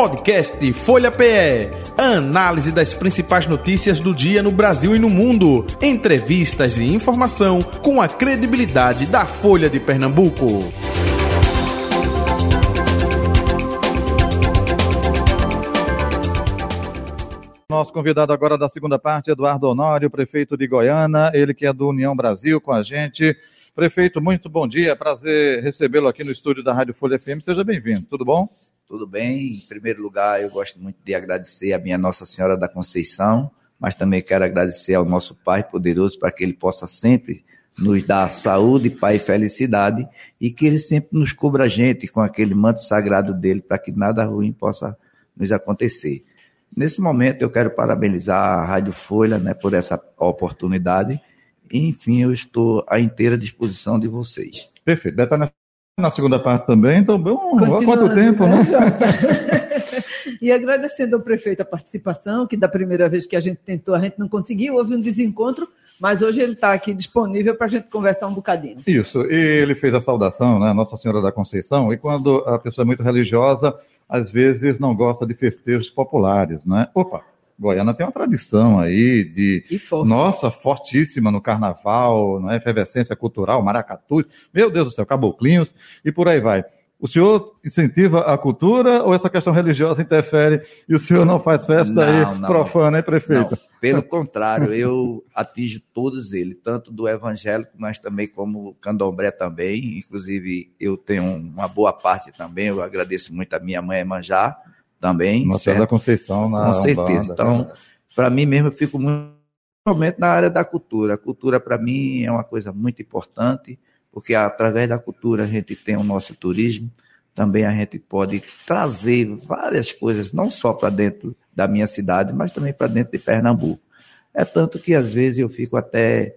Podcast Folha PE. Análise das principais notícias do dia no Brasil e no mundo. Entrevistas e informação com a credibilidade da Folha de Pernambuco. Nosso convidado agora da segunda parte, Eduardo Honório, prefeito de Goiânia, ele que é do União Brasil com a gente. Prefeito, muito bom dia, prazer recebê-lo aqui no estúdio da Rádio Folha FM. Seja bem-vindo, tudo bom? Tudo bem. Em primeiro lugar, eu gosto muito de agradecer a minha Nossa Senhora da Conceição, mas também quero agradecer ao nosso Pai poderoso para que Ele possa sempre nos dar saúde, paz e felicidade e que Ele sempre nos cubra a gente com aquele manto sagrado dele para que nada ruim possa nos acontecer. Nesse momento, eu quero parabenizar a Rádio Folha né, por essa oportunidade e, enfim, eu estou à inteira disposição de vocês. Perfeito. Deve na segunda parte também, então, bom, há quanto tempo, né? e agradecendo ao prefeito a participação, que da primeira vez que a gente tentou, a gente não conseguiu, houve um desencontro, mas hoje ele está aqui disponível para a gente conversar um bocadinho. Isso, e ele fez a saudação, né, Nossa Senhora da Conceição, e quando a pessoa é muito religiosa, às vezes não gosta de festejos populares, né? Opa, Goiânia tem uma tradição aí de. Forte. Nossa, fortíssima no carnaval, na efervescência cultural, maracatus, meu Deus do céu, caboclinhos e por aí vai. O senhor incentiva a cultura ou essa questão religiosa interfere e o senhor não faz festa não, aí não, profana, hein, prefeito? Não. Pelo contrário, eu atingo todos eles, tanto do evangélico, mas também como candomblé também. Inclusive, eu tenho uma boa parte também, eu agradeço muito a minha mãe Manjá, também. Nossa Senhora da Conceição na Com certeza. então, para mim mesmo, eu fico muito na área da cultura. A cultura, para mim, é uma coisa muito importante, porque através da cultura a gente tem o nosso turismo, também a gente pode trazer várias coisas, não só para dentro da minha cidade, mas também para dentro de Pernambuco. É tanto que às vezes eu fico até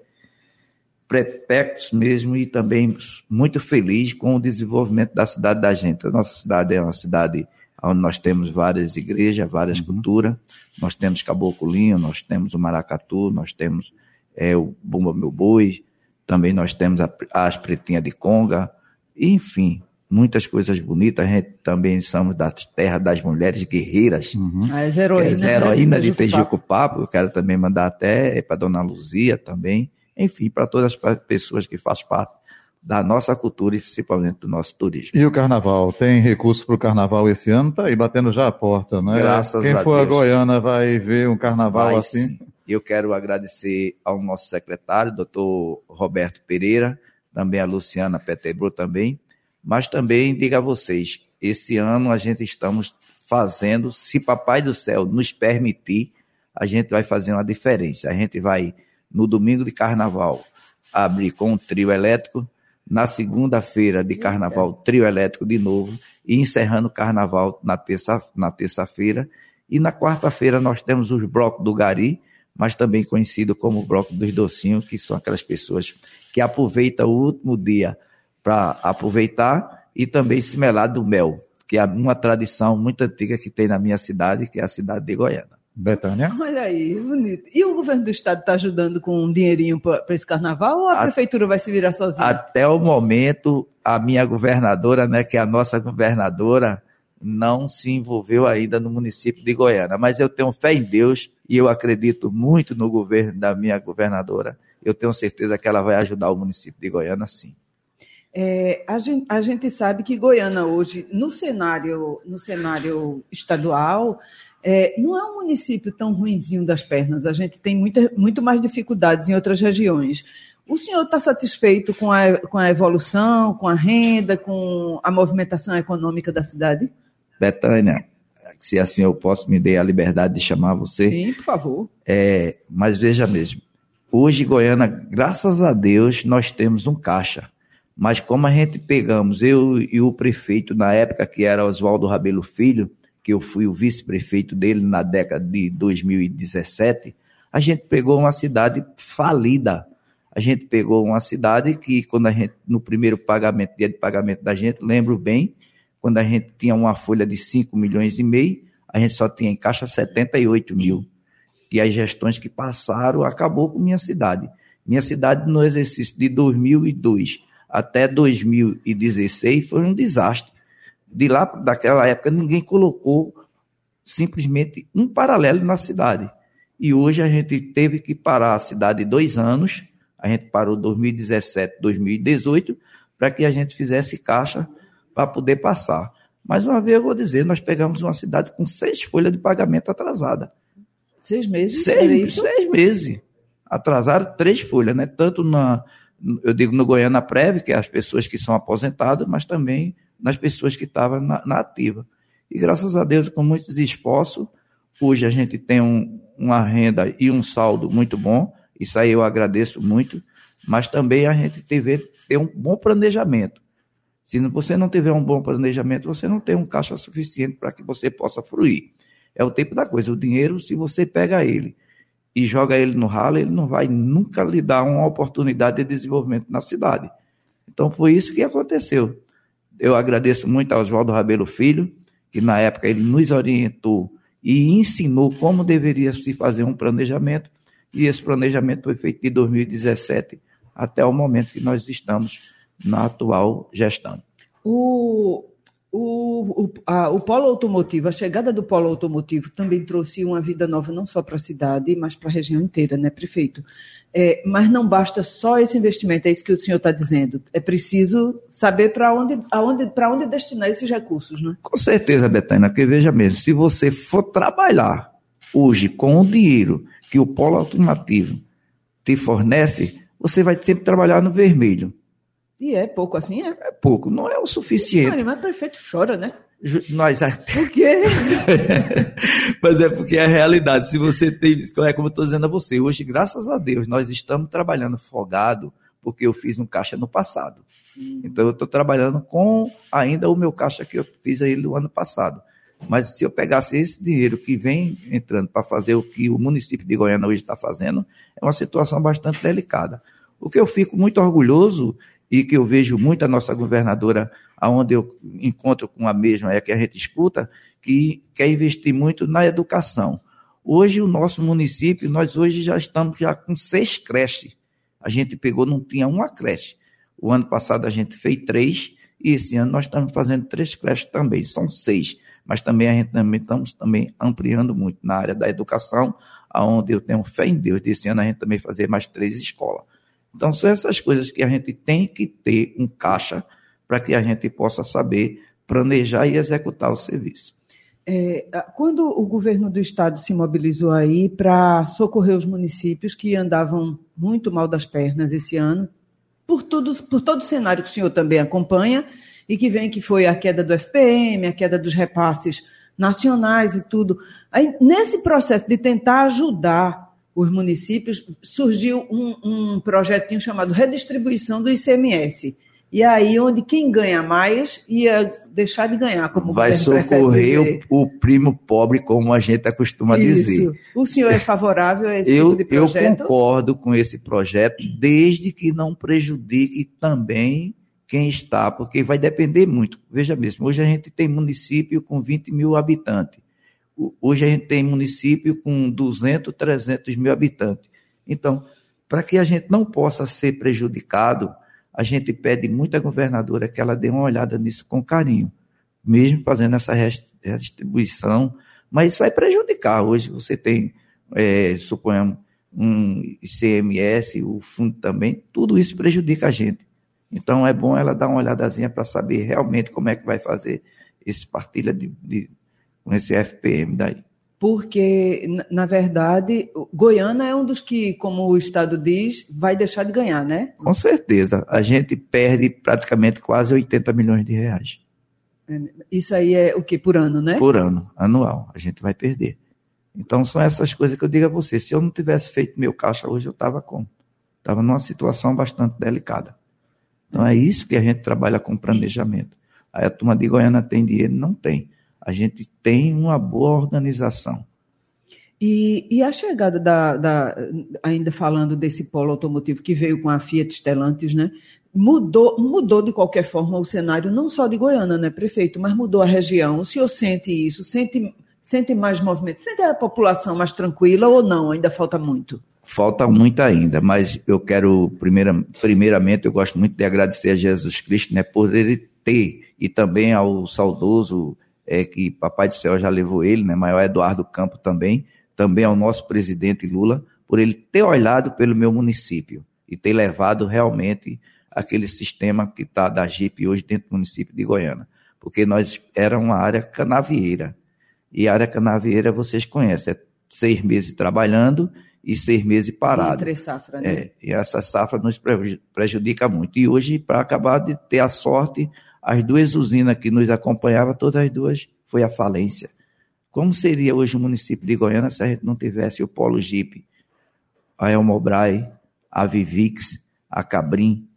pretexto mesmo e também muito feliz com o desenvolvimento da cidade da gente. A nossa cidade é uma cidade onde nós temos várias igrejas, várias uhum. culturas. Nós temos Caboclinho, nós temos o Maracatu, nós temos é, o Bumba Meu Boi, também nós temos a, as Pretinhas de Conga, enfim, muitas coisas bonitas. A gente também somos da terra das mulheres guerreiras. Uhum. As heroínas. As heroínas de Tejucupapo. Eu quero também mandar até para Dona Luzia também. Enfim, para todas as pessoas que fazem parte da nossa cultura e principalmente do nosso turismo. E o carnaval? Tem recurso para o carnaval esse ano? Está aí batendo já a porta, né? Graças Quem a for Deus. a Goiânia vai ver um carnaval vai, assim? Sim. Eu quero agradecer ao nosso secretário, doutor Roberto Pereira, também a Luciana Petebro também, mas também diga a vocês, esse ano a gente estamos fazendo, se Papai do Céu nos permitir, a gente vai fazer uma diferença. A gente vai, no domingo de carnaval, abrir com um trio elétrico, na segunda-feira de carnaval, trio elétrico de novo, e encerrando o carnaval na terça na terça-feira. E na quarta-feira nós temos os blocos do Gari, mas também conhecido como bloco dos docinhos, que são aquelas pessoas que aproveitam o último dia para aproveitar e também se melar do mel, que é uma tradição muito antiga que tem na minha cidade, que é a cidade de Goiânia. Betânia? Olha aí, bonito. E o governo do estado está ajudando com um dinheirinho para esse carnaval ou a, a, prefeitura vai se virar sozinha? Até o momento, a minha governadora, né, que é a nossa governadora, não se envolveu ainda no município de Goiânia. Mas eu tenho fé em Deus e eu acredito muito no governo da minha governadora. Eu tenho certeza que ela vai ajudar o município de Goiânia, sim. É, a, gente, a, gente, sabe que Goiânia hoje, no cenário, no cenário estadual, é, não é um município tão ruinzinho das pernas, a gente tem muita, muito mais dificuldades em outras regiões. O senhor está satisfeito com a, com a evolução, com a renda, com a movimentação econômica da cidade? Betânia, se assim eu posso me dar a liberdade de chamar você. Sim, por favor. É, mas veja mesmo, hoje Goiânia, graças a Deus, nós temos um caixa. Mas como a gente pegamos, eu e o prefeito, na época que era Oswaldo Rabelo Filho, que eu fui o vice-prefeito dele na década de 2017, a gente pegou uma cidade falida. A gente pegou uma cidade que, quando a gente, no primeiro pagamento, dia de pagamento da gente, lembro bem, quando a gente tinha uma folha de 5 milhões e meio, a gente só tinha em caixa 78 mil. E as gestões que passaram acabou com minha cidade. Minha cidade, no exercício de 2002 até 2016, foi um desastre de lá daquela época ninguém colocou simplesmente um paralelo na cidade. E hoje a gente teve que parar a cidade dois anos, a gente parou 2017, 2018, para que a gente fizesse caixa para poder passar. Mais uma vez eu vou dizer, nós pegamos uma cidade com seis folhas de pagamento atrasada. Seis meses? Seis, seis meses. Atrasaram três folhas, né? Tanto na, eu digo no Goiânia Prev, que é as pessoas que são aposentadas, mas também nas pessoas que estavam na, na ativa. E graças a Deus, com muitos esforços, hoje a gente tem um, uma renda e um saldo muito bom. Isso aí eu agradeço muito. Mas também a gente teve ter um bom planejamento. Se você não tiver um bom planejamento, você não tem um caixa suficiente para que você possa fruir. É o tempo da coisa. O dinheiro, se você pega ele e joga ele no ralo, ele não vai nunca lhe dar uma oportunidade de desenvolvimento na cidade. Então foi isso que aconteceu. Eu agradeço muito ao Oswaldo Rabelo Filho, que na época ele nos orientou e ensinou como deveria se fazer um planejamento, e esse planejamento foi feito de 2017 até o momento que nós estamos na atual gestão. O, o, o, a, o polo automotivo, a chegada do polo automotivo também trouxe uma vida nova não só para a cidade, mas para a região inteira, né, prefeito? É, mas não basta só esse investimento, é isso que o senhor está dizendo. É preciso saber para onde, aonde, onde destinar esses recursos, né? Com certeza, Betânia, porque veja mesmo, se você for trabalhar hoje com o dinheiro que o polo automotivo te fornece, você vai sempre trabalhar no vermelho. E é pouco assim, é? É pouco, não é o suficiente. Mas o prefeito chora, né? Nós Por quê? Mas é porque é a realidade. Se você tem. É como eu estou dizendo a você, hoje, graças a Deus, nós estamos trabalhando folgado, porque eu fiz um caixa no passado. Hum. Então eu estou trabalhando com ainda o meu caixa que eu fiz aí no ano passado. Mas se eu pegasse esse dinheiro que vem entrando para fazer o que o município de Goiânia hoje está fazendo, é uma situação bastante delicada. O que eu fico muito orgulhoso e que eu vejo muito a nossa governadora, aonde eu encontro com a mesma, é que a gente escuta, que quer investir muito na educação. Hoje, o nosso município, nós hoje já estamos já com seis creches. A gente pegou, não tinha uma creche. O ano passado a gente fez três, e esse ano nós estamos fazendo três creches também, são seis. Mas também a gente também estamos também ampliando muito na área da educação, aonde eu tenho fé em Deus. Desse ano a gente também fazer mais três escolas. Então, são essas coisas que a gente tem que ter um caixa para que a gente possa saber planejar e executar o serviço. É, quando o governo do estado se mobilizou aí para socorrer os municípios que andavam muito mal das pernas esse ano, por, tudo, por todo o cenário que o senhor também acompanha, e que vem que foi a queda do FPM, a queda dos repasses nacionais e tudo. Aí, nesse processo de tentar ajudar os municípios, surgiu um, um projetinho chamado Redistribuição do ICMS. E aí, onde quem ganha mais ia deixar de ganhar, como Vai socorrer o, o, primo pobre, como a gente acostuma Isso. dizer. O senhor é favorável a esse eu, tipo de projeto? Eu concordo com esse projeto, desde que não prejudique também quem está, porque vai depender muito. Veja mesmo, hoje a gente tem município com 20 mil habitantes. Hoje a gente tem município com 200, 300 mil habitantes. Então, para que a gente não possa ser prejudicado, a gente pede muito à governadora que ela dê uma olhada nisso com carinho, mesmo fazendo essa redistribuição, mas isso vai prejudicar. Hoje você tem, é, suponhamos, um ICMS, o fundo também, tudo isso prejudica a gente. Então é bom ela dar uma olhadazinha para saber realmente como é que vai fazer esse partilha de, de com esse FPM daí. Porque, na verdade, Goiânia é um dos que, como o Estado diz, vai deixar de ganhar, né? Com certeza. A gente perde praticamente quase 80 milhões de reais. É, isso aí é o que? Por ano, né? Por ano, anual. A gente vai perder. Então, são essas coisas que eu digo a você. Se eu não tivesse feito meu caixa hoje, eu estava como? Estava numa situação bastante delicada. Então, é isso que a gente trabalha com planejamento. Aí a turma de Goiânia tem dinheiro? Não tem a gente tem uma boa organização. E, e a chegada da, da, ainda falando desse polo automotivo que veio com a Fiat Stellantis, né? Mudou, mudou de qualquer forma o cenário, não só de Goiânia, né, prefeito, mas mudou a região. O senhor sente isso? Sente, sente mais movimento? Sente a população mais tranquila ou não? Ainda falta muito? Falta muito ainda, mas eu quero, primeira, primeiramente, eu gosto muito de agradecer a Jesus Cristo, né, por ele ter, e também ao saudoso é, que Papai do Céu já levou ele, né, maior Eduardo Campo também, também ao nosso presidente Lula, por ele ter olhado pelo meu município e ter levado realmente aquele sistema que está da JIP hoje dentro do município de Goiânia. Porque nós era uma área canavieira. E a área canavieira vocês conhecem, é seis meses trabalhando e seis meses parado. Entre safra, né? É, e essa safra nos prejudica muito. E hoje, para acabar de ter a sorte, as duas usinas que nos acompanhavam, todas as duas, foi a falência. Como seria hoje o município de Goiânia se a gente não tivesse o Polo Jeep, a Elmobrai, a Vivix, a Cabrim?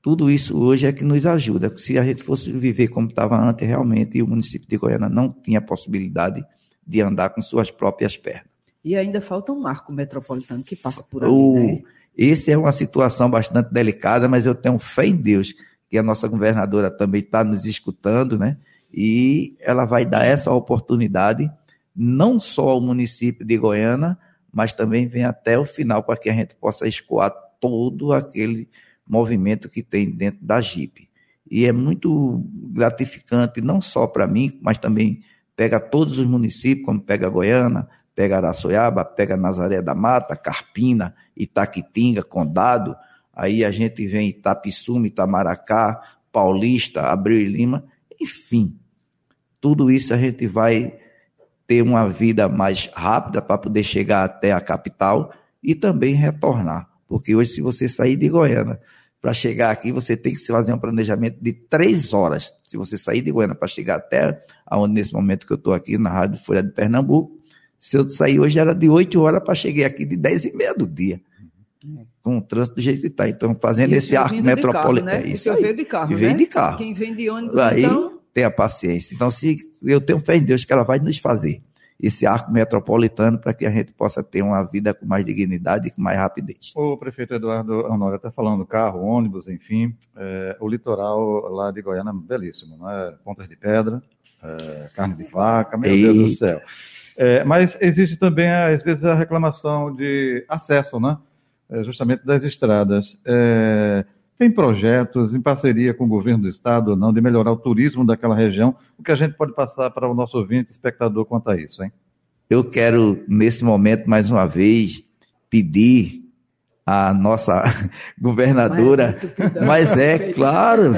Tudo isso hoje é que nos ajuda. Se a gente fosse viver como estava antes, realmente, o município de Goiânia não tinha possibilidade de andar com suas próprias pernas. E ainda falta um marco metropolitano que passa por ali, o, né? Essa é uma situação bastante delicada, mas eu tenho fé em Deus que a nossa governadora também está nos escutando, né? E ela vai dar essa oportunidade, não só ao município de Goiânia, mas também vem até o final para que a gente possa escoar todo aquele movimento que tem dentro da JIP. E é muito gratificante, não só para mim, mas também pega todos os municípios, como pega Goiânia, pega Araçoiaba, pega Nazaré da Mata, Carpina, Itaquitinga, Condado, aí a gente vem Itapissuma, Itamaracá, Paulista, Abreu e Lima, enfim, tudo isso a gente vai ter uma vida mais rápida para poder chegar até a capital e também retornar. Porque hoje, se você sair de Goiânia para chegar aqui, você tem que fazer um planejamento de três horas. Se você sair de Goiânia para chegar até aonde nesse momento que eu estou aqui na Rádio Folha de Pernambuco, se eu sair hoje era de 8 horas para chegar aqui de 10 e meia do dia. Com o trânsito do jeito que está. Então, fazendo e esse arco metropolitano. Né? É isso aí. veio de carro. E né? de carro. Quem vem de ônibus, aí, então. Tenha paciência. Então, se eu tenho fé em Deus que ela vai nos fazer esse arco metropolitano para que a gente possa ter uma vida com mais dignidade e com mais rapidez. O prefeito Eduardo Honório está falando carro, ônibus, enfim, é, o litoral lá de Goiânia é belíssimo, não é? Pontas de pedra, é, carne de vaca, meu e... Deus do céu. É, mas existe também, às vezes, a reclamação de acesso, né? É, justamente das estradas. É, tem projetos em parceria com o governo do estado ou não de melhorar o turismo daquela região? O que a gente pode passar para o nosso ouvinte, espectador, quanto a isso, hein? Eu quero, nesse momento, mais uma vez, pedir a nossa governadora, mas é claro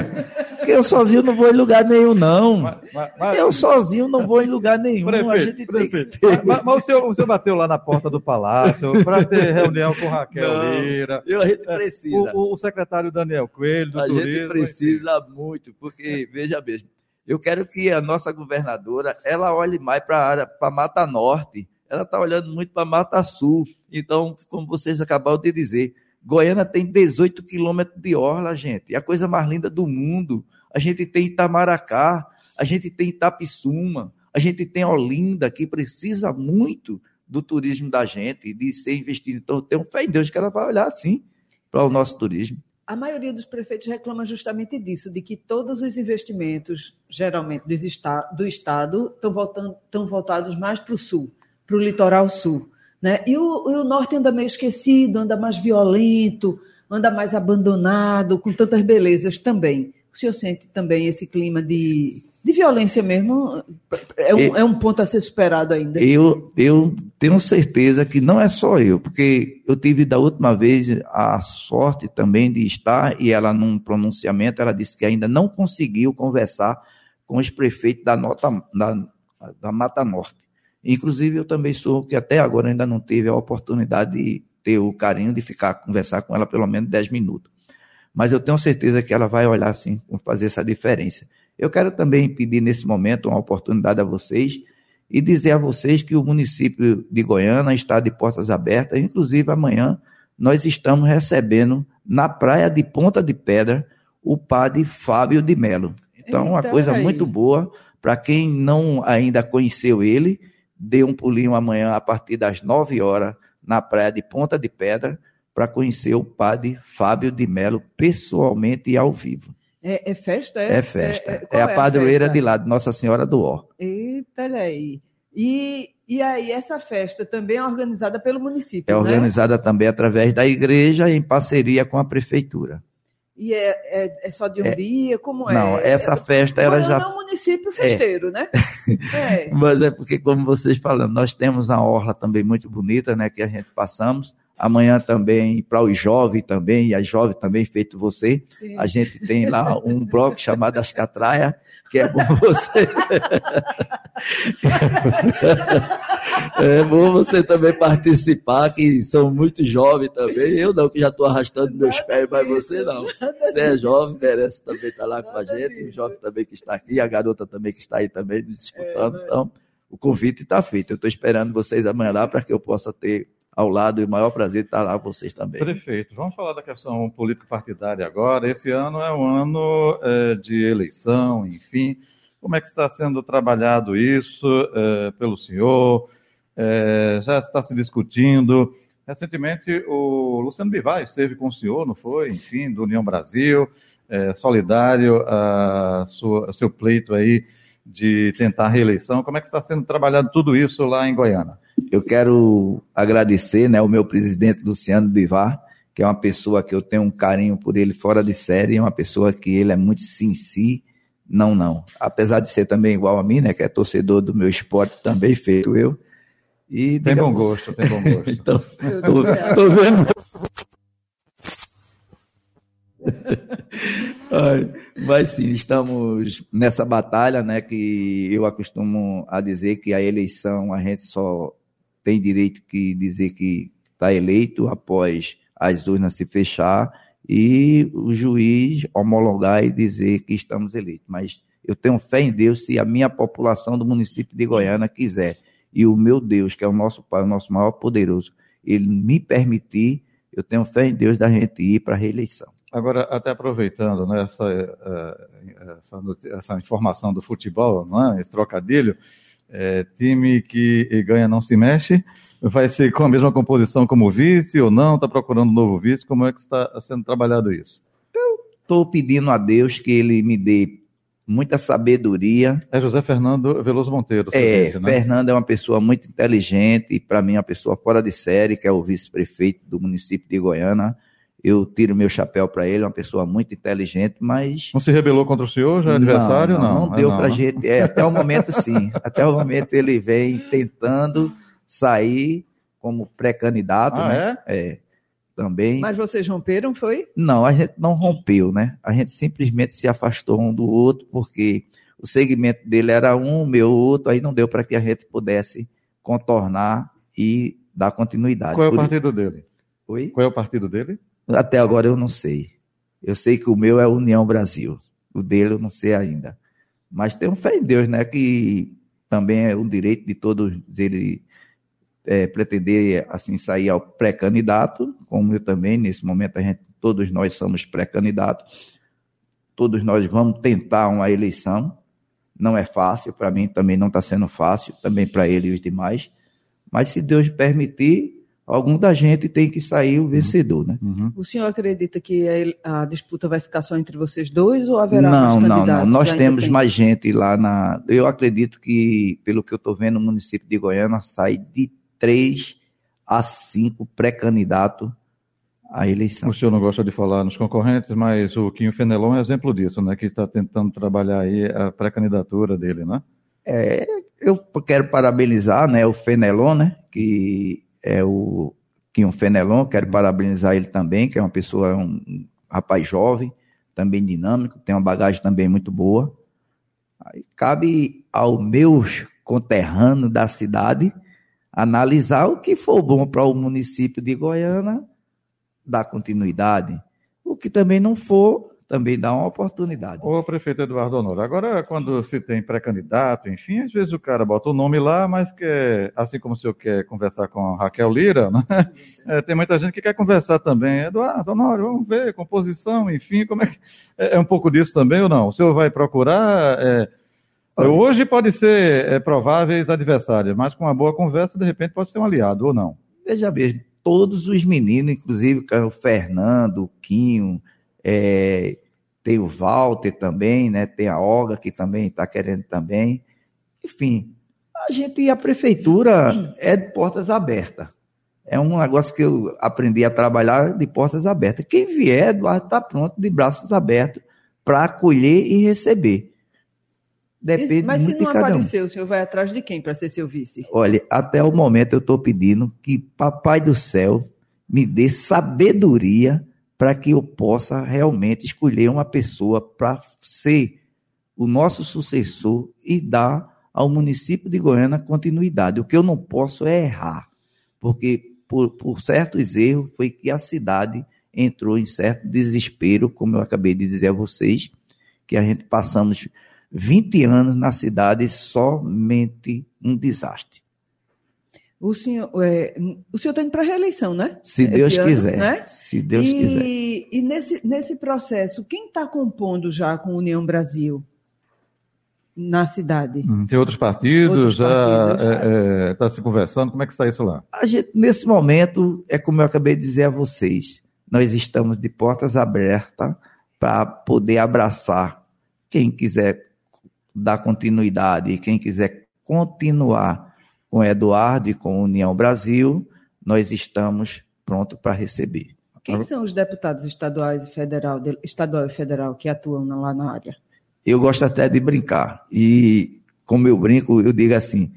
que eu sozinho não vou em lugar nenhum, não. Mas, mas, eu sozinho não vou em lugar nenhum. Prefeito, a gente prefeito. Ter... Mas, mas, o, senhor, o senhor bateu lá na porta do palácio para ter reunião com Raquel não, Lira. Eu, a gente é, precisa. O, o, secretário Daniel Coelho, do a turismo. Gente precisa muito, porque, veja mesmo, eu quero que a nossa governadora, ela olhe mais para a área, para Mata Norte, ela está olhando muito para Mata Sul. Então, como vocês acabaram de dizer, Goiânia tem 18 quilômetros de orla, gente. É a coisa mais linda do mundo. A gente tem Itamaracá, a gente tem Itapissuma, a gente tem Olinda, que precisa muito do turismo da gente, de ser investido. Então, eu tenho fé em Deus que ela vai olhar assim para o nosso turismo. A maioria dos prefeitos reclama justamente disso, de que todos os investimentos, geralmente do, do Estado, estão, voltando, voltados mais para o Sul, para o litoral sul. Né? E, o, e o norte anda meio esquecido, anda mais violento, anda mais abandonado, com tantas belezas também. O senhor sente também esse clima de, de violência mesmo? É um, é um ponto a ser superado ainda? Eu, eu tenho certeza que não é só eu, porque eu tive da última vez a sorte também de estar, e ela, num pronunciamento, ela disse que ainda não conseguiu conversar com os prefeitos da, nota, da, da Mata Norte. Inclusive, eu também sou que até agora ainda não teve a oportunidade de ter o carinho de ficar conversar com ela pelo menos 10 minutos. Mas eu tenho certeza que ela vai olhar assim, fazer essa diferença. Eu quero também pedir nesse momento uma oportunidade a vocês e dizer a vocês que o município de Goiânia está de portas abertas, inclusive amanhã nós estamos recebendo na praia de Ponta de Pedra o padre Fábio de Melo. Então, uma coisa aí. muito boa para quem não ainda conheceu ele, dê um pulinho amanhã a partir das 9 horas na praia de Ponta de Pedra para conhecer o padre Fábio de Melo pessoalmente e ao vivo. É, é festa? É, é festa. É, é, é a padroeira a de lá, de Nossa Senhora do Ó. Eita, olha aí. E, e aí, essa festa também é organizada pelo município, É né? organizada também através da igreja em parceria com a prefeitura. E é, é, é só de um é, dia? Como é? Não, essa festa ela já. é um município festeiro, né? É. Mas é porque, como vocês falando, nós temos a orla também muito bonita, né? Que a gente passamos. Amanhã também, para os jovens também, e as jovens também, feito você, Sim. a gente tem lá um bloco chamado As Catraias, que é bom você. é bom você também participar, que são muito jovens também. Eu não, que já estou arrastando meus pés, mas você não. Você é jovem, merece também estar lá com a gente, o jovem também que está aqui, a garota também que está aí também nos escutando. É, então, o convite está feito. Eu estou esperando vocês amanhã lá para que eu possa ter ao lado e o maior prazer estar lá com vocês também. Prefeito, vamos falar da questão político-partidária agora. Esse ano é um ano é, de eleição, enfim. Como é que está sendo trabalhado isso é, pelo senhor? É, já está se discutindo. Recentemente, o Luciano Bivar esteve com o senhor, não foi? Enfim, do União Brasil, é, solidário a, sua, a seu pleito aí de tentar a reeleição. Como é que está sendo trabalhado tudo isso lá em Goiânia? Eu quero agradecer né, o meu presidente Luciano Bivar, que é uma pessoa que eu tenho um carinho por ele fora de série, é uma pessoa que ele é muito sim, sim, não, não. Apesar de ser também igual a mim, né, que é torcedor do meu esporte também, feito eu. E, tem digamos... bom gosto, tem bom gosto. então, tô, tô vendo. Mas sim, estamos nessa batalha, né? Que eu acostumo a dizer que a eleição a gente só tem direito que dizer que está eleito após as urnas se fechar e o juiz homologar e dizer que estamos eleitos. Mas eu tenho fé em Deus se a minha população do município de Goiânia quiser e o meu Deus, que é o nosso Pai, o nosso maior poderoso, ele me permitir, eu tenho fé em Deus da gente ir para a reeleição. Agora, até aproveitando né, essa, eh, essa, essa, informação do futebol, é? esse trocadilho, é, time que ganha não se mexe, vai ser com a mesma composição como vice ou não? Está procurando um novo vice? Como é que está sendo trabalhado isso? Eu estou pedindo a Deus que ele me dê muita sabedoria. É José Fernando Veloso Monteiro. É, disse, né? Fernando é uma pessoa muito inteligente e para mim é uma pessoa fora de série, que é o vice-prefeito do município de Goiânia eu tiro meu chapéu para ele, é uma pessoa muito inteligente, mas. Não se rebelou contra o senhor, já é adversário? Não, não, não deu é para gente. É, até o momento, sim. até o momento ele vem tentando sair como pré-candidato, ah, né? É? é? Também. Mas vocês romperam, foi? Não, a gente não rompeu, né? A gente simplesmente se afastou um do outro, porque o segmento dele era um, o meu outro, aí não deu para que a gente pudesse contornar e dar continuidade. Qual é o Por... partido dele? Oi? Qual é o partido dele? Até agora eu não sei. Eu sei que o meu é União Brasil. O dele eu não sei ainda. Mas tenho fé em Deus, né? Que também é um direito de todos ele é, pretender assim sair ao pré-candidato, como eu também, nesse momento a gente, todos nós somos pré-candidatos, todos nós vamos tentar uma eleição, não é fácil, para mim também não está sendo fácil, também para ele e os demais, mas se Deus permitir, algum da gente tem que sair o vencedor, né? Uhum. O senhor acredita que a, a, disputa vai ficar só entre vocês dois ou haverá não, mais candidatos? Não, não, nós temos mais gente lá na... Eu acredito que, pelo que eu estou vendo, o município de Goiânia sai de três a cinco pré-candidatos à eleição. O senhor não gosta de falar nos concorrentes, mas o Quinho Fenelon é exemplo disso, né? Que está tentando trabalhar aí a pré-candidatura dele, né? É, eu quero parabenizar né, o Fenelon, né? Que é o Quinho Fenelon, quero parabenizar ele também, que é uma pessoa, um rapaz jovem, também dinâmico, tem uma bagagem também muito boa. Aí cabe ao meus conterrâneo da cidade analisar o que for bom para o município de Goiânia, dar continuidade. O que também não for, também dá uma oportunidade. Ô, prefeito Eduardo Honor, agora quando se tem pré-candidato, enfim, às vezes o cara bota o nome lá, mas quer, assim como o senhor quer conversar com a Raquel Lira, né? é, tem muita gente que quer conversar também. Eduardo Honor, vamos ver, composição, enfim, como é que. É, é um pouco disso também ou não? O senhor vai procurar. É, hoje pode ser é, prováveis adversários, mas com uma boa conversa, de repente, pode ser um aliado ou não. Veja mesmo, todos os meninos, inclusive o Fernando, o Quinho, é, tem o Walter também, né? Tem a Olga que também está querendo também. Enfim, a gente, a prefeitura é de portas abertas. é um negócio que eu aprendi a trabalhar de portas abertas. Quem vier, Eduardo está pronto, de braços abertos, para acolher e receber. Depende Mas se não aparecer, um. o senhor vai atrás de quem para ser seu vice? Olha, até o momento eu estou pedindo que Papai do Céu me dê sabedoria para que eu possa realmente escolher uma pessoa para ser o nosso sucessor e dar ao município de Goiânia continuidade. O que eu não posso é errar, porque por, por certos erros foi que a cidade entrou em certo desespero, como eu acabei de dizer a vocês, que a gente passamos 20 anos na cidade somente um desastre. O senhor é, o senhor está indo para a reeleição, né? Se Deus ano, quiser. Né? Se Deus e, quiser. E nesse, nesse processo, quem está compondo já com União Brasil na cidade? Hum, tem outros partidos, outros já está é, é, tá se conversando, como é que está isso lá? A gente, nesse momento, é como eu acabei de dizer a vocês, nós estamos de portas abertas para poder abraçar quem quiser dar continuidade quem quiser continuar com Eduardo e com União Brasil, nós estamos prontos para receber. Quem são os deputados estaduais e federal, estadual e federal que atuam lá na área? Eu gosto até de brincar. E como eu brinco, eu digo assim: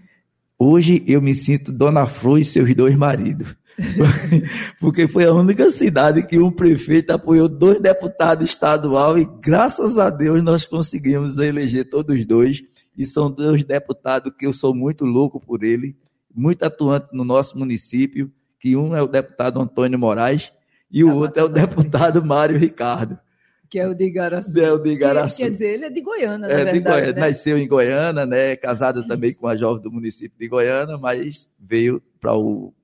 hoje eu me sinto Dona Flor e seus dois maridos. Porque foi a única cidade que um prefeito apoiou dois deputados estadual e graças a Deus nós conseguimos eleger todos dois. E são dois deputados que eu sou muito louco por ele, muito atuante no nosso município, que um é o deputado Antônio Moraes e o tá outro é o deputado Mário Ricardo. Que é o de Igaraçu. É o de Igaraçu. quer dizer, ele é de Goiânia, é, verdade, de Goiânia. Né? Nasceu em Goiânia, né? casado também com a jovem do município de Goiânia, mas veio para o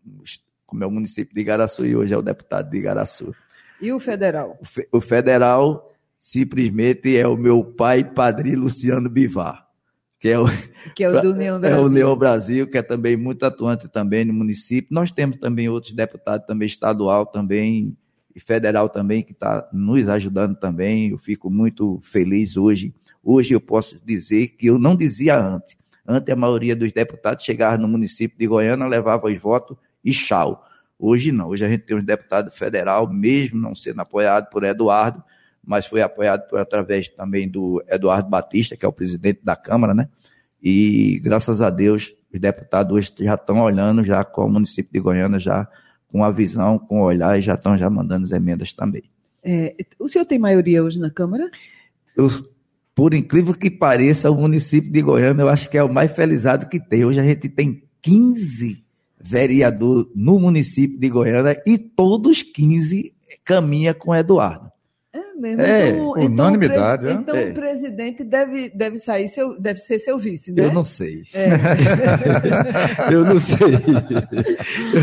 como é o município de Igaraçu, e hoje é o deputado de Igaraçu. E o federal? O, fe, o federal simplesmente é o meu pai, padrinho Luciano Bivar, que é o, que é o do União Brasil. É o União Brasil, que é também muito atuante também no município. Nós temos também outros deputados, também estadual também, e federal também, que está nos ajudando também. Eu fico muito feliz hoje. Hoje eu posso dizer que eu não dizia antes. Antes a maioria dos deputados chegava no município de Goiânia, levava os votos e tchau. Hoje não, hoje a gente tem um deputado federal, mesmo não sendo apoiado por Eduardo, mas foi apoiado por, através também do Eduardo Batista, que é o presidente da Câmara, né? E graças a Deus, os deputados hoje já estão olhando já com o município de Goiânia, já com a visão, com o olhar, e já estão já mandando as emendas também. É, o senhor tem maioria hoje na Câmara? Eu, por incrível que pareça, o município de Goiânia eu acho que é o mais felizado que tem. Hoje a gente tem 15 vereador no município de Goiânia e todos 15 caminha com Eduardo. É mesmo. É, então, unanimidade. Então, então é. o presidente deve, deve sair seu, deve ser seu vice, né? Eu não sei. É. eu não sei.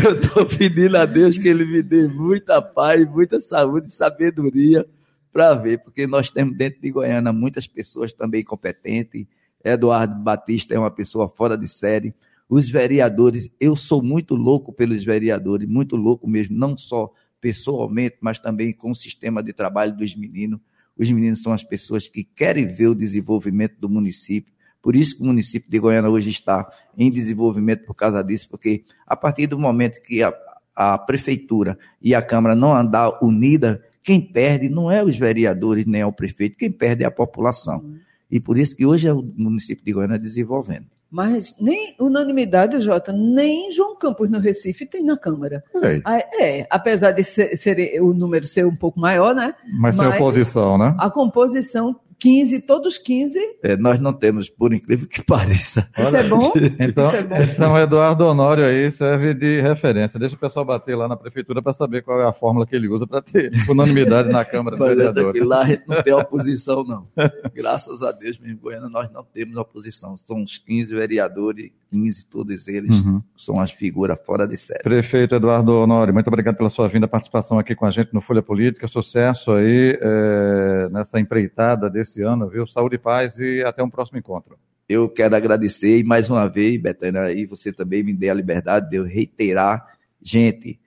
Eu estou pedindo a Deus que ele me dê muita paz, muita saúde e sabedoria para ver, porque nós temos dentro de Goiânia muitas pessoas também competentes. Eduardo Batista é uma pessoa fora de série os vereadores, eu sou muito louco pelos vereadores, muito louco mesmo, não só pessoalmente, mas também com o sistema de trabalho dos meninos. Os meninos são as pessoas que querem ver o desenvolvimento do município. Por isso que o município de Goiânia hoje está em desenvolvimento por causa disso, porque a partir do momento que a, a prefeitura e a Câmara não andar unida, quem perde não é os vereadores nem é o prefeito, quem perde é a população. E por isso que hoje é o município de Goiânia desenvolvendo. Mas nem unanimidade, Jota, nem João Campos no Recife tem na Câmara. É, é apesar de ser, ser, o número ser um pouco maior, né? Mas, Mas tem oposição, né? A composição 15, todos 15. É, nós não temos, por incrível que pareça. Isso é bom? Então, é bom. então, Eduardo Honório aí serve de referência. Deixa o pessoal bater lá na prefeitura para saber qual é a fórmula que ele usa para ter unanimidade na Câmara dos Vereadores. Lá a gente não tem oposição, não. Graças a Deus, mesmo Goiânia, nós não temos oposição. São uns 15 vereadores, 15, todos eles uhum. são as figuras fora de série. Prefeito Eduardo Honório, muito obrigado pela sua vinda, participação aqui com a gente no Folha Política. Sucesso aí é, nessa empreitada desse esse ano, viu? Saúde e paz e até um próximo encontro. Eu quero agradecer e mais uma vez, Betânia, aí você também me dê a liberdade de eu reiterar. Gente,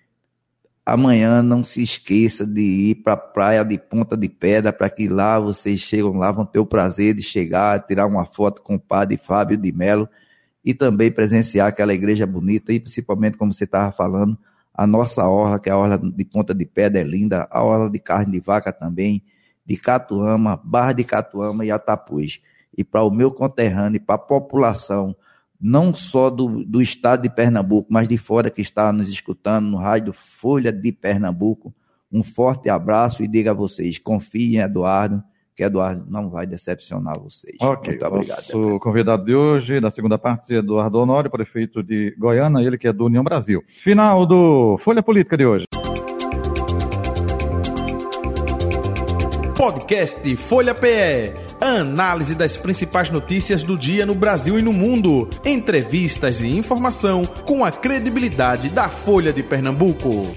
amanhã não se esqueça de ir para a praia de Ponta de Pedra, para que lá vocês chegam lá, vão ter o prazer de chegar, tirar uma foto com o padre Fábio de Melo e também presenciar aquela igreja bonita e principalmente, como você estava falando, a nossa orla, que é a orla de Ponta de Pedra, é linda, a orla de carne de vaca também, de Catuama, Barra de Catuama e Atapuz. E para o meu conterrâneo e para a população, não só do, do estado de Pernambuco, mas de fora que está nos escutando no rádio Folha de Pernambuco, um forte abraço e diga a vocês, confiem em Eduardo, que Eduardo não vai decepcionar vocês. Ok, Muito obrigado. Nosso Eduardo. convidado de hoje, da segunda parte, Eduardo Honório, prefeito de Goiânia, ele que é do União Brasil. Final do Folha Política de hoje. Podcast Folha PE. Análise das principais notícias do dia no Brasil e no mundo. Entrevistas e informação com a credibilidade da Folha de Pernambuco.